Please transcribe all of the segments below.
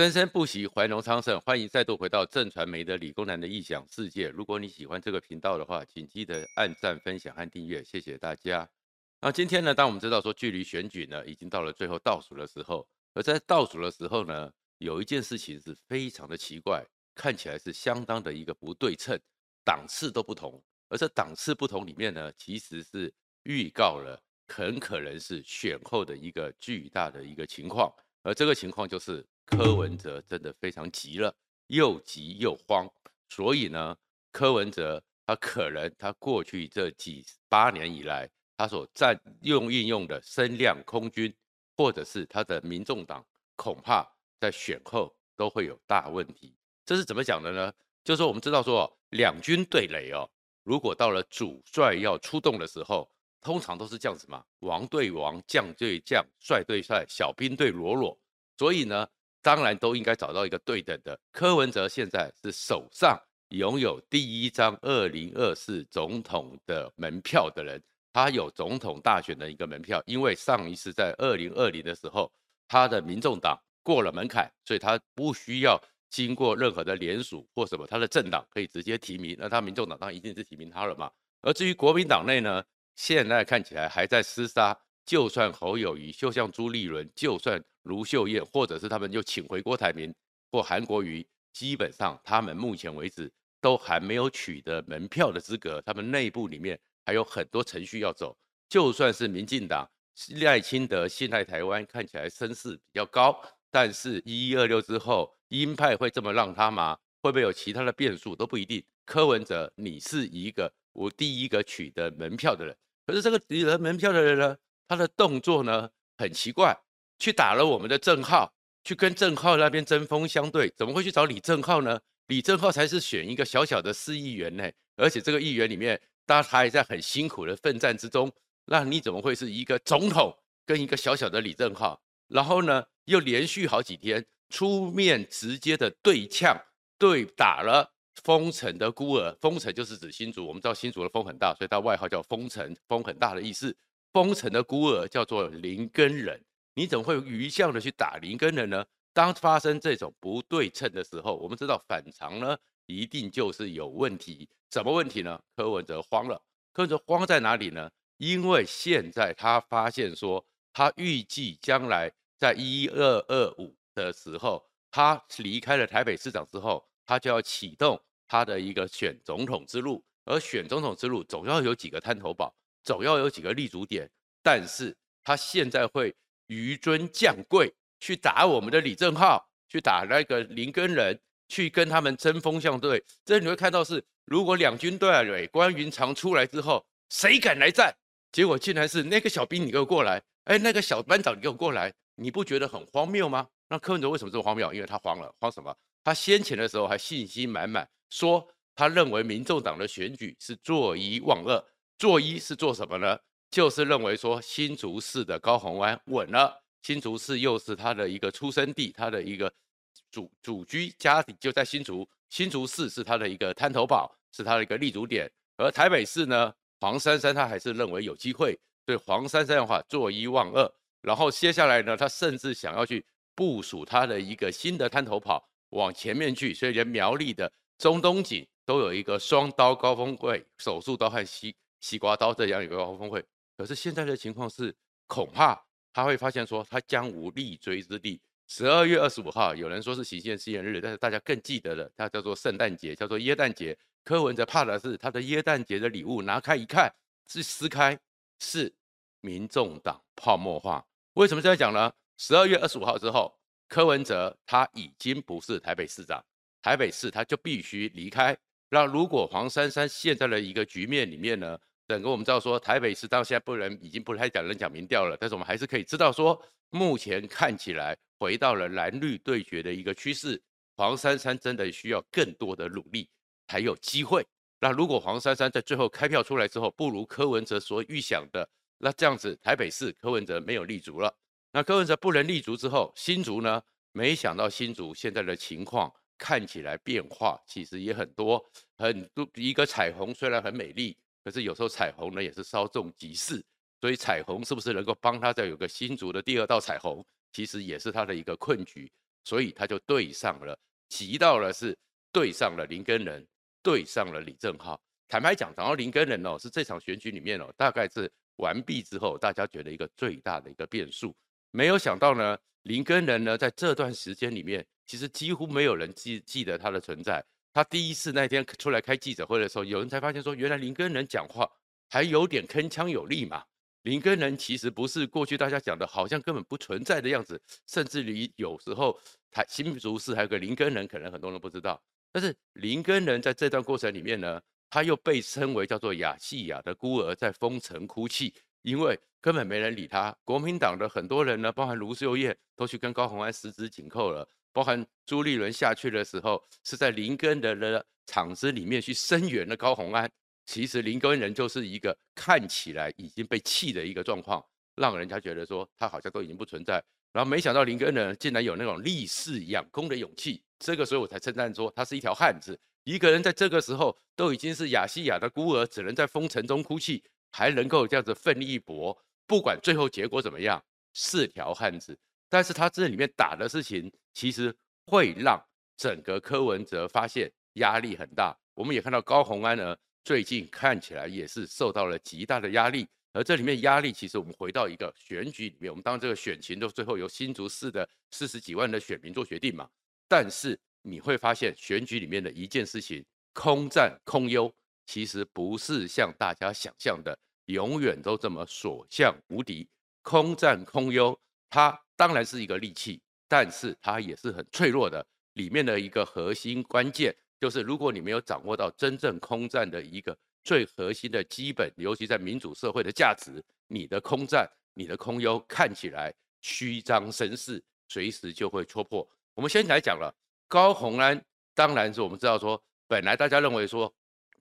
生生不息，怀荣昌盛。欢迎再度回到正传媒的理工男的异想世界。如果你喜欢这个频道的话，请记得按赞、分享和订阅，谢谢大家。那今天呢，当我们知道说距离选举呢已经到了最后倒数的时候，而在倒数的时候呢，有一件事情是非常的奇怪，看起来是相当的一个不对称，档次都不同。而这档次不同里面呢，其实是预告了很可能是选后的一个巨大的一个情况，而这个情况就是。柯文哲真的非常急了，又急又慌，所以呢，柯文哲他可能他过去这几八年以来，他所占用运用的声量空军，或者是他的民众党，恐怕在选后都会有大问题。这是怎么讲的呢？就是我们知道说两军对垒哦，如果到了主帅要出动的时候，通常都是这样子嘛，王对王，将对将，帅对帅，小兵对喽啰，所以呢。当然都应该找到一个对等的。柯文哲现在是手上拥有第一张二零二四总统的门票的人，他有总统大选的一个门票，因为上一次在二零二零的时候，他的民众党过了门槛，所以他不需要经过任何的联署或什么，他的政党可以直接提名，那他民众党当然一定是提名他了嘛。而至于国民党内呢，现在看起来还在厮杀。就算侯友宜，就像朱立伦，就算卢秀燕，或者是他们就请回郭台铭或韩国瑜，基本上他们目前为止都还没有取得门票的资格，他们内部里面还有很多程序要走。就算是民进党赖清德信赖台湾，看起来声势比较高，但是一一二六之后，鹰派会这么让他吗？会不会有其他的变数都不一定。柯文哲，你是一个我第一个取得门票的人，可是这个取得门票的人呢？他的动作呢很奇怪，去打了我们的郑浩，去跟郑浩那边针锋相对，怎么会去找李正浩呢？李正浩才是选一个小小的市议员呢，而且这个议员里面，大家还在很辛苦的奋战之中，那你怎么会是一个总统跟一个小小的李正浩？然后呢，又连续好几天出面直接的对呛对打了封城的孤儿，封城就是指新竹，我们知道新竹的风很大，所以他外号叫封城，风很大的意思。封城的孤儿叫做林根人，你怎么会愚象的去打林根人呢？当发生这种不对称的时候，我们知道反常呢，一定就是有问题。什么问题呢？柯文哲慌了。柯文哲慌在哪里呢？因为现在他发现说，他预计将来在一二二五的时候，他离开了台北市长之后，他就要启动他的一个选总统之路。而选总统之路总要有几个滩头堡。总要有几个立足点，但是他现在会纡尊降贵，去打我们的李正浩，去打那个林根仁，去跟他们针锋相对。这你会看到是，如果两军对垒，关云长出来之后，谁敢来战？结果竟然是那个小兵，你给我过来！哎，那个小班长，你给我过来！你不觉得很荒谬吗？那柯文哲为什么这么荒谬？因为他慌了，慌什么？他先前的时候还信心满满，说他认为民众党的选举是作一忘二。做一是做什么呢？就是认为说新竹市的高雄湾稳了，新竹市又是他的一个出生地，他的一个主主居家底就在新竹，新竹市是他的一个滩头堡，是他的一个立足点。而台北市呢，黄珊珊他还是认为有机会，对黄珊珊的话做一望二，然后接下来呢，他甚至想要去部署他的一个新的滩头堡往前面去，所以连苗栗的中东锦都有一个双刀高峰会，手术刀和西。西瓜刀这样一个高峰会，可是现在的情况是，恐怕他会发现说他将无立锥之地。十二月二十五号，有人说是行宪纪念日，但是大家更记得的，它叫做圣诞节，叫做耶诞节。柯文哲怕的是他的耶诞节的礼物拿开一看，是撕开，是民众党泡沫化。为什么这样讲呢？十二月二十五号之后，柯文哲他已经不是台北市长，台北市他就必须离开。那如果黄珊珊现在的一个局面里面呢？整个我们知道说，台北市到现在不能已经不太讲人讲民调了，但是我们还是可以知道说，目前看起来回到了蓝绿对决的一个趋势。黄珊珊真的需要更多的努力才有机会。那如果黄珊珊在最后开票出来之后，不如柯文哲所预想的，那这样子台北市柯文哲没有立足了。那柯文哲不能立足之后，新竹呢？没想到新竹现在的情况看起来变化其实也很多，很多一个彩虹虽然很美丽。可是有时候彩虹呢也是稍纵即逝，所以彩虹是不是能够帮他再有个新竹的第二道彩虹，其实也是他的一个困局。所以他就对上了，急到了是对上了林根仁，对上了李正浩。坦白讲，讲到林根仁哦，是这场选举里面哦，大概是完毕之后，大家觉得一个最大的一个变数。没有想到呢，林根仁呢，在这段时间里面，其实几乎没有人记记得他的存在。他第一次那天出来开记者会的时候，有人才发现说，原来林根仁讲话还有点铿锵有力嘛。林根仁其实不是过去大家讲的，好像根本不存在的样子，甚至于有时候台新竹市还有个林根仁，可能很多人不知道。但是林根仁在这段过程里面呢，他又被称为叫做亚细亚的孤儿，在封城哭泣，因为根本没人理他。国民党的很多人呢，包含卢秀燕，都去跟高虹安十指紧扣了。包含朱立伦下去的时候，是在林耕仁的场子里面去声援了高虹安。其实林根人就是一个看起来已经被气的一个状况，让人家觉得说他好像都已经不存在。然后没想到林耕仁竟然有那种立誓仰攻的勇气，这个时候我才称赞说他是一条汉子。一个人在这个时候都已经是亚细亚的孤儿，只能在风尘中哭泣，还能够这样子奋力一搏，不管最后结果怎么样，是条汉子。但是他这里面打的事情，其实会让整个柯文哲发现压力很大。我们也看到高虹安呢，最近看起来也是受到了极大的压力。而这里面压力，其实我们回到一个选举里面，我们当这个选情都最后由新竹市的四十几万的选民做决定嘛。但是你会发现，选举里面的一件事情，空战空优，其实不是像大家想象的，永远都这么所向无敌。空战空优，它。当然是一个利器，但是它也是很脆弱的。里面的一个核心关键就是，如果你没有掌握到真正空战的一个最核心的基本，尤其在民主社会的价值，你的空战、你的空优看起来虚张声势，随时就会戳破。我们先来讲了高虹安，当然是我们知道说，本来大家认为说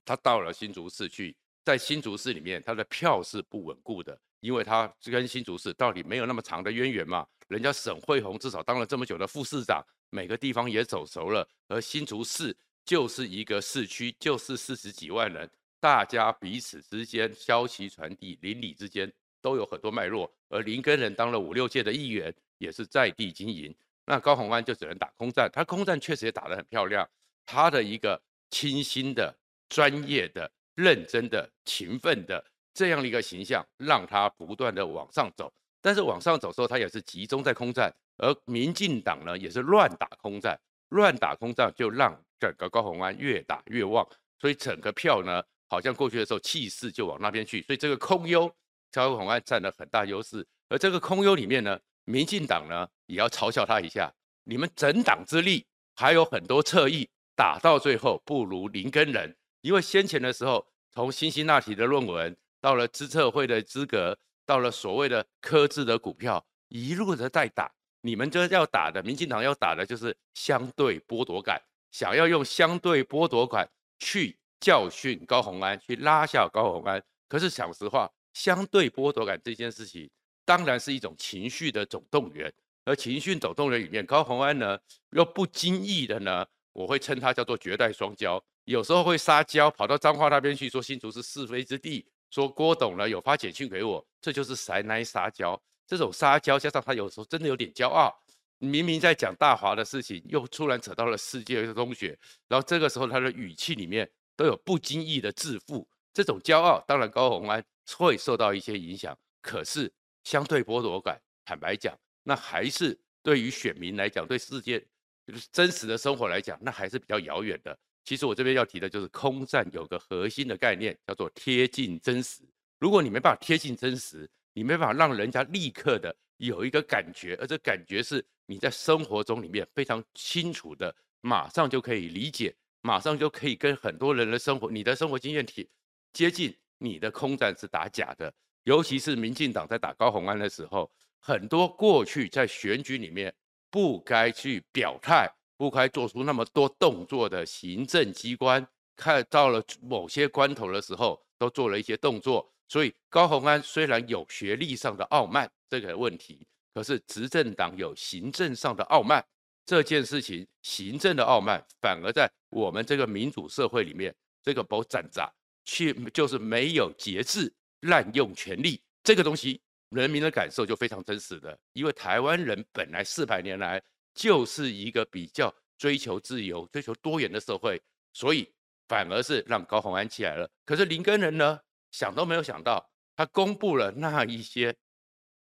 他到了新竹市去，在新竹市里面他的票是不稳固的，因为他跟新竹市到底没有那么长的渊源嘛。人家沈慧虹至少当了这么久的副市长，每个地方也走熟了，而新竹市就是一个市区，就是四十几万人，大家彼此之间消息传递，邻里之间都有很多脉络。而林根仁当了五六届的议员，也是在地经营，那高虹安就只能打空战，他空战确实也打得很漂亮，他的一个清新的、专业的、认真的、勤奋的这样的一个形象，让他不断的往上走。但是往上走的时候，他也是集中在空战，而民进党呢也是乱打空战，乱打空战就让整个高虹安越打越旺，所以整个票呢好像过去的时候气势就往那边去，所以这个空优高虹安占了很大优势，而这个空优里面呢，民进党呢也要嘲笑他一下，你们整党之力还有很多侧翼，打到最后不如林根仁，因为先前的时候从辛辛那提的论文到了资策会的资格。到了所谓的科制的股票，一路的在打，你们这要打的，民进党要打的就是相对剥夺感，想要用相对剥夺感去教训高虹安，去拉下高虹安。可是讲实话，相对剥夺感这件事情，当然是一种情绪的总动员，而情绪总动员里面，高虹安呢又不经意的呢，我会称它叫做绝代双骄，有时候会撒娇，跑到彰化那边去说新竹是是非之地。说郭董呢有发简讯给我，这就是塞奶撒娇。这种撒娇加上他有时候真的有点骄傲，明明在讲大华的事情，又突然扯到了世界中学，然后这个时候他的语气里面都有不经意的自负。这种骄傲，当然高虹安会受到一些影响，可是相对剥夺感，坦白讲，那还是对于选民来讲，对世界就是真实的生活来讲，那还是比较遥远的。其实我这边要提的就是空战有个核心的概念，叫做贴近真实。如果你没办法贴近真实，你没办法让人家立刻的有一个感觉，而这感觉是你在生活中里面非常清楚的，马上就可以理解，马上就可以跟很多人的生活、你的生活经验贴接近。你的空战是打假的，尤其是民进党在打高虹安的时候，很多过去在选举里面不该去表态。不该做出那么多动作的行政机关，看到了某些关头的时候，都做了一些动作。所以高虹安虽然有学历上的傲慢这个问题，可是执政党有行政上的傲慢这件事情，行政的傲慢反而在我们这个民主社会里面，这个不挣扎，去就是没有节制、滥用权力这个东西，人民的感受就非常真实的。因为台湾人本来四百年来。就是一个比较追求自由、追求多元的社会，所以反而是让高虹安起来了。可是林根仁呢，想都没有想到，他公布了那一些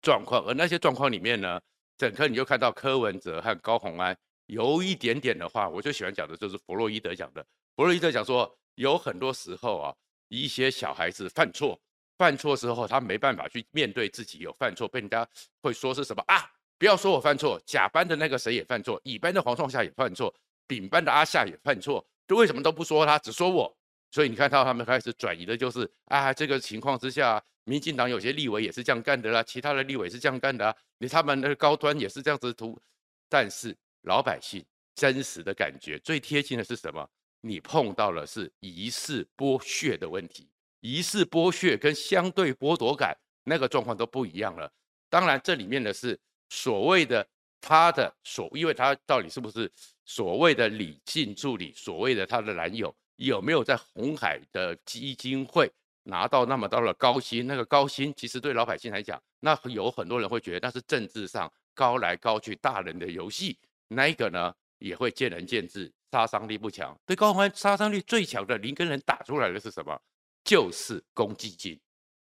状况，而那些状况里面呢，整个你就看到柯文哲和高虹安有一点点的话，我就喜欢讲的就是弗洛伊德讲的。弗洛伊德讲说，有很多时候啊，一些小孩子犯错，犯错之后他没办法去面对自己有犯错，被人家会说是什么啊？不要说我犯错，甲班的那个谁也犯错，乙班的黄创夏也犯错，丙班的阿夏也犯错，就为什么都不说他，只说我？所以你看到他们开始转移的就是啊，这个情况之下，民进党有些立委也是这样干的啦，其他的立委是这样干的啊，你他们的高端也是这样子图，但是老百姓真实的感觉最贴近的是什么？你碰到了是疑似剥削的问题，疑似剥削跟相对剥夺感那个状况都不一样了。当然，这里面的是所谓的他的所，因为他到底是不是所谓的李静助理，所谓的他的男友有没有在红海的基金会拿到那么高的高薪？那个高薪其实对老百姓来讲，那有很多人会觉得那是政治上高来高去大人的游戏，那一个呢也会见仁见智。杀伤力不强，对高虹安杀伤力最强的林根仁打出来的是什么？就是公积金。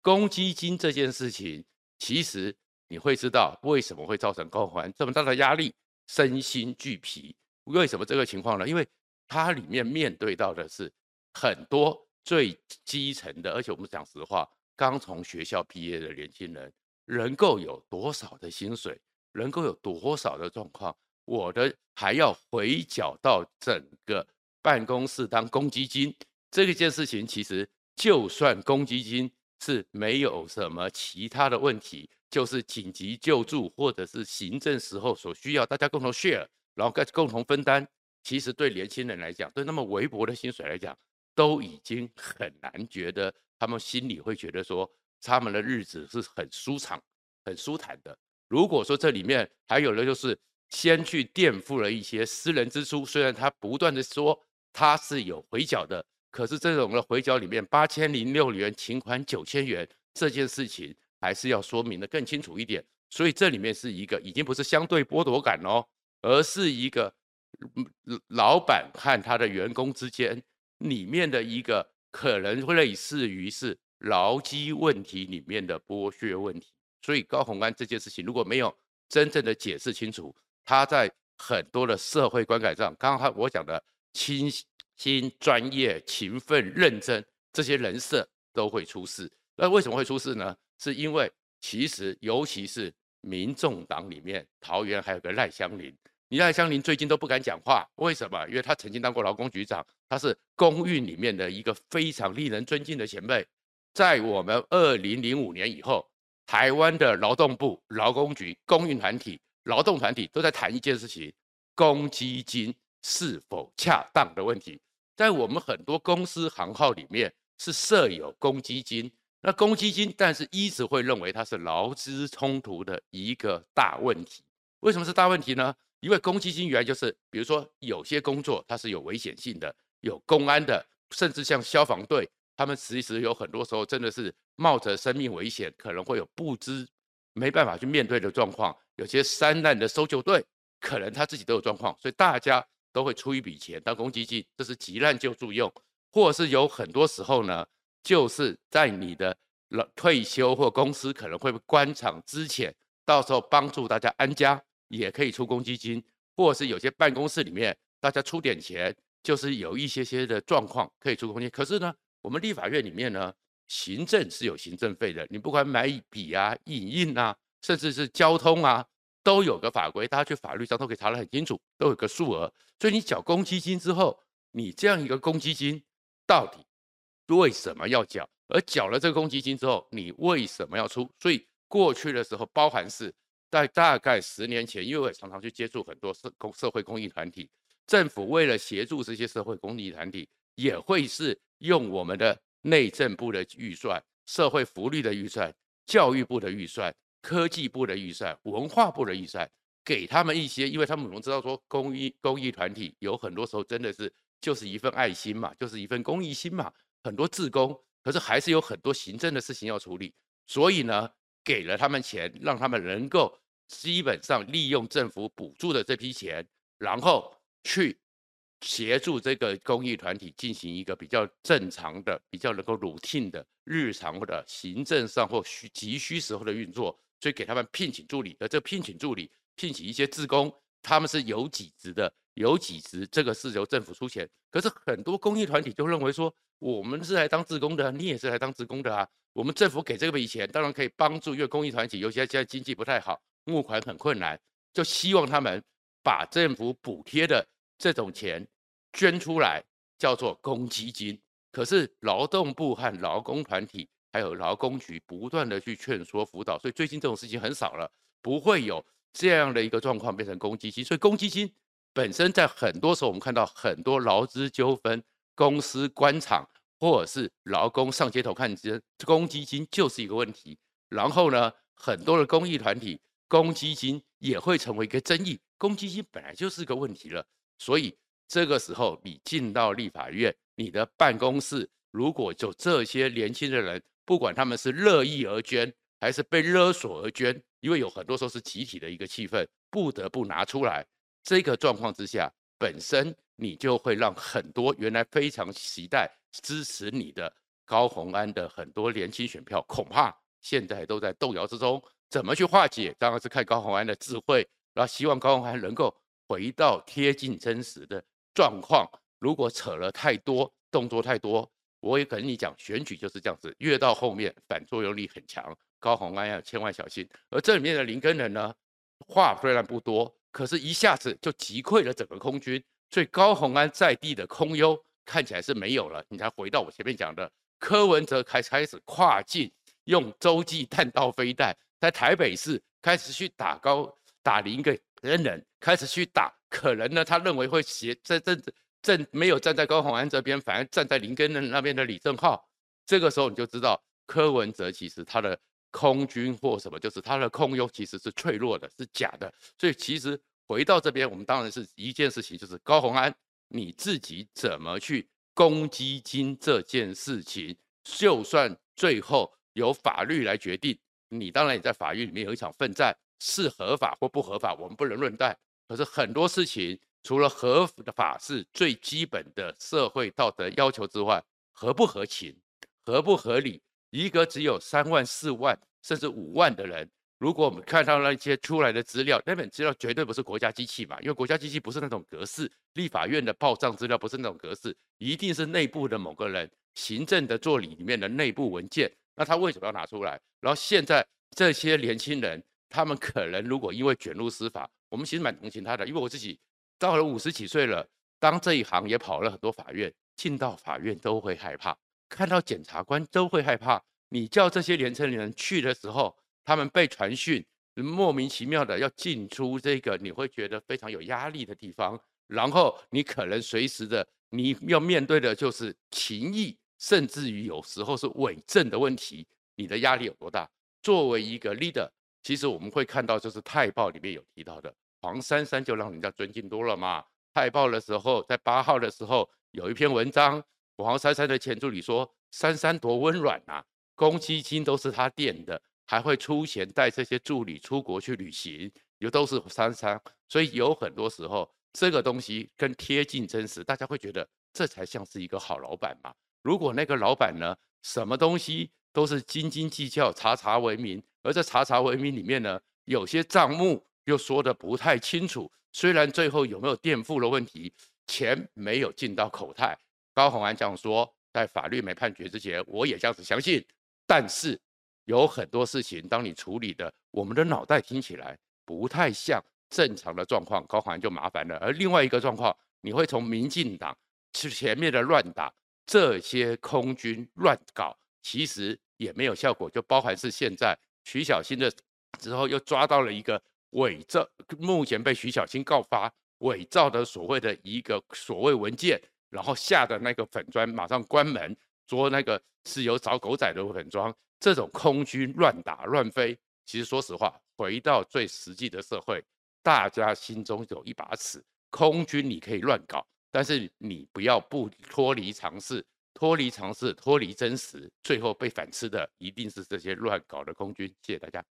公积金这件事情，其实你会知道为什么会造成高虹安这么大的压力，身心俱疲。为什么这个情况呢？因为它里面面对到的是很多最基层的，而且我们讲实话，刚从学校毕业的年轻人，能够有多少的薪水，能够有多少的状况？我的还要回缴到整个办公室当公积金，这件事情其实就算公积金是没有什么其他的问题，就是紧急救助或者是行政时候所需要大家共同 share，然后共同分担，其实对年轻人来讲，对那么微薄的薪水来讲，都已经很难觉得他们心里会觉得说他们的日子是很舒畅、很舒坦的。如果说这里面还有的就是。先去垫付了一些私人支出，虽然他不断的说他是有回缴的，可是这种的回缴里面八千零六元，请款九千元这件事情还是要说明的更清楚一点。所以这里面是一个已经不是相对剥夺感哦，而是一个老板和他的员工之间里面的一个可能会类似于是劳基问题里面的剥削问题。所以高虹安这件事情如果没有真正的解释清楚，他在很多的社会观感上，刚刚我讲的清新、专业、勤奋、认真这些人设都会出事。那为什么会出事呢？是因为其实尤其是民众党里面，桃园还有个赖香林，你赖香林最近都不敢讲话，为什么？因为他曾经当过劳工局长，他是公运里面的一个非常令人尊敬的前辈。在我们二零零五年以后，台湾的劳动部、劳工局、公运团体。劳动团体都在谈一件事情：公积金是否恰当的问题。在我们很多公司行号里面是设有公积金，那公积金，但是一直会认为它是劳资冲突的一个大问题。为什么是大问题呢？因为公积金原来就是，比如说有些工作它是有危险性的，有公安的，甚至像消防队，他们其实有很多时候真的是冒着生命危险，可能会有不知没办法去面对的状况。有些山难的搜救队，可能他自己都有状况，所以大家都会出一笔钱当公积金，这是急难救助用，或者是有很多时候呢，就是在你的退休或公司可能会关厂之前，到时候帮助大家安家，也可以出公积金，或是有些办公室里面大家出点钱，就是有一些些的状况可以出公积金。可是呢，我们立法院里面呢，行政是有行政费的，你不管买笔啊、影印啊。甚至是交通啊，都有个法规，大家去法律上都可以查得很清楚，都有个数额。所以你缴公积金之后，你这样一个公积金到底为什么要缴？而缴了这个公积金之后，你为什么要出？所以过去的时候，包含是在大概十年前，因为我也常常去接触很多社公社会公益团体，政府为了协助这些社会公益团体，也会是用我们的内政部的预算、社会福利的预算、教育部的预算。科技部的预算、文化部的预算，给他们一些，因为他们总知道说公益公益团体有很多时候真的是就是一份爱心嘛，就是一份公益心嘛，很多志工，可是还是有很多行政的事情要处理，所以呢，给了他们钱，让他们能够基本上利用政府补助的这批钱，然后去协助这个公益团体进行一个比较正常的、比较能够 routine 的日常的行政上或需急需时候的运作，所以给他们聘请助理，而这聘请助理、聘请一些志工，他们是有几职的，有几职，这个是由政府出钱。可是很多公益团体就认为说，我们是来当职工的，你也是来当职工的啊。我们政府给这笔钱，当然可以帮助，因为公益团体尤其现在经济不太好，募款很困难，就希望他们把政府补贴的这种钱捐出来，叫做公积金。可是劳动部和劳工团体还有劳工局不断的去劝说辅导，所以最近这种事情很少了，不会有这样的一个状况变成公积金。所以公积金本身在很多时候，我们看到很多劳资纠纷、公司官场。或者是劳工上街头抗争，公积金就是一个问题。然后呢，很多的公益团体公积金也会成为一个争议。公积金本来就是个问题了，所以这个时候你进到立法院，你的办公室如果就这些年轻的人，不管他们是乐意而捐，还是被勒索而捐，因为有很多时候是集体的一个气氛，不得不拿出来。这个状况之下，本身你就会让很多原来非常期待。支持你的高虹安的很多年轻选票，恐怕现在都在动摇之中。怎么去化解？当然是看高虹安的智慧，然后希望高虹安能够回到贴近真实的状况。如果扯了太多，动作太多，我也跟你讲，选举就是这样子，越到后面反作用力很强。高虹安要千万小心。而这里面的林根仁呢，话虽然不多，可是一下子就击溃了整个空军，所以高虹安在地的空优。看起来是没有了，你才回到我前面讲的，柯文哲开开始跨境用洲际弹道飞弹，在台北市开始去打高打林耕仁，开始去打，可能呢他认为会协在这正没有站在高虹安这边，反而站在林根仁那边的李正浩，这个时候你就知道柯文哲其实他的空军或什么，就是他的空优其实是脆弱的，是假的，所以其实回到这边，我们当然是一件事情，就是高虹安。你自己怎么去公积金这件事情，就算最后由法律来决定，你当然也在法律里面有一场奋战，是合法或不合法，我们不能论断。可是很多事情，除了合的法是最基本的社会道德要求之外，合不合情、合不合理，一个只有三万、四万甚至五万的人。如果我们看到那些出来的资料，那本资料绝对不是国家机器嘛，因为国家机器不是那种格式，立法院的报账资料不是那种格式，一定是内部的某个人行政的助理里面的内部文件。那他为什么要拿出来？然后现在这些年轻人，他们可能如果因为卷入司法，我们其实蛮同情他的，因为我自己到了五十几岁了，当这一行也跑了很多法院，进到法院都会害怕，看到检察官都会害怕。你叫这些年轻人去的时候。他们被传讯，莫名其妙的要进出这个你会觉得非常有压力的地方，然后你可能随时的你要面对的就是情谊，甚至于有时候是伪证的问题，你的压力有多大？作为一个 leader，其实我们会看到，就是《泰报》里面有提到的，黄珊珊就让人家尊敬多了嘛。《泰报》的时候，在八号的时候有一篇文章，黄珊珊的前助理说：“珊珊多温软呐，公积金都是他垫的。”还会出钱带这些助理出国去旅行，又都是珊珊，所以有很多时候这个东西更贴近真实，大家会觉得这才像是一个好老板嘛。如果那个老板呢，什么东西都是斤斤计较、查查为民，而这查查为民里面呢，有些账目又说得不太清楚，虽然最后有没有垫付的问题，钱没有进到口袋。高虹安这样说，在法律没判决之前，我也这样子相信，但是。有很多事情，当你处理的，我们的脑袋听起来不太像正常的状况，高虹安就麻烦了。而另外一个状况，你会从民进党是前面的乱打，这些空军乱搞，其实也没有效果。就包含是现在徐小新的之后，又抓到了一个伪造，目前被徐小新告发伪造的所谓的一个所谓文件，然后下的那个粉砖马上关门，捉那个是有找狗仔的粉砖。这种空军乱打乱飞，其实说实话，回到最实际的社会，大家心中有一把尺。空军你可以乱搞，但是你不要不脱离常识，脱离常识，脱离真实，最后被反吃的一定是这些乱搞的空军。谢谢大家。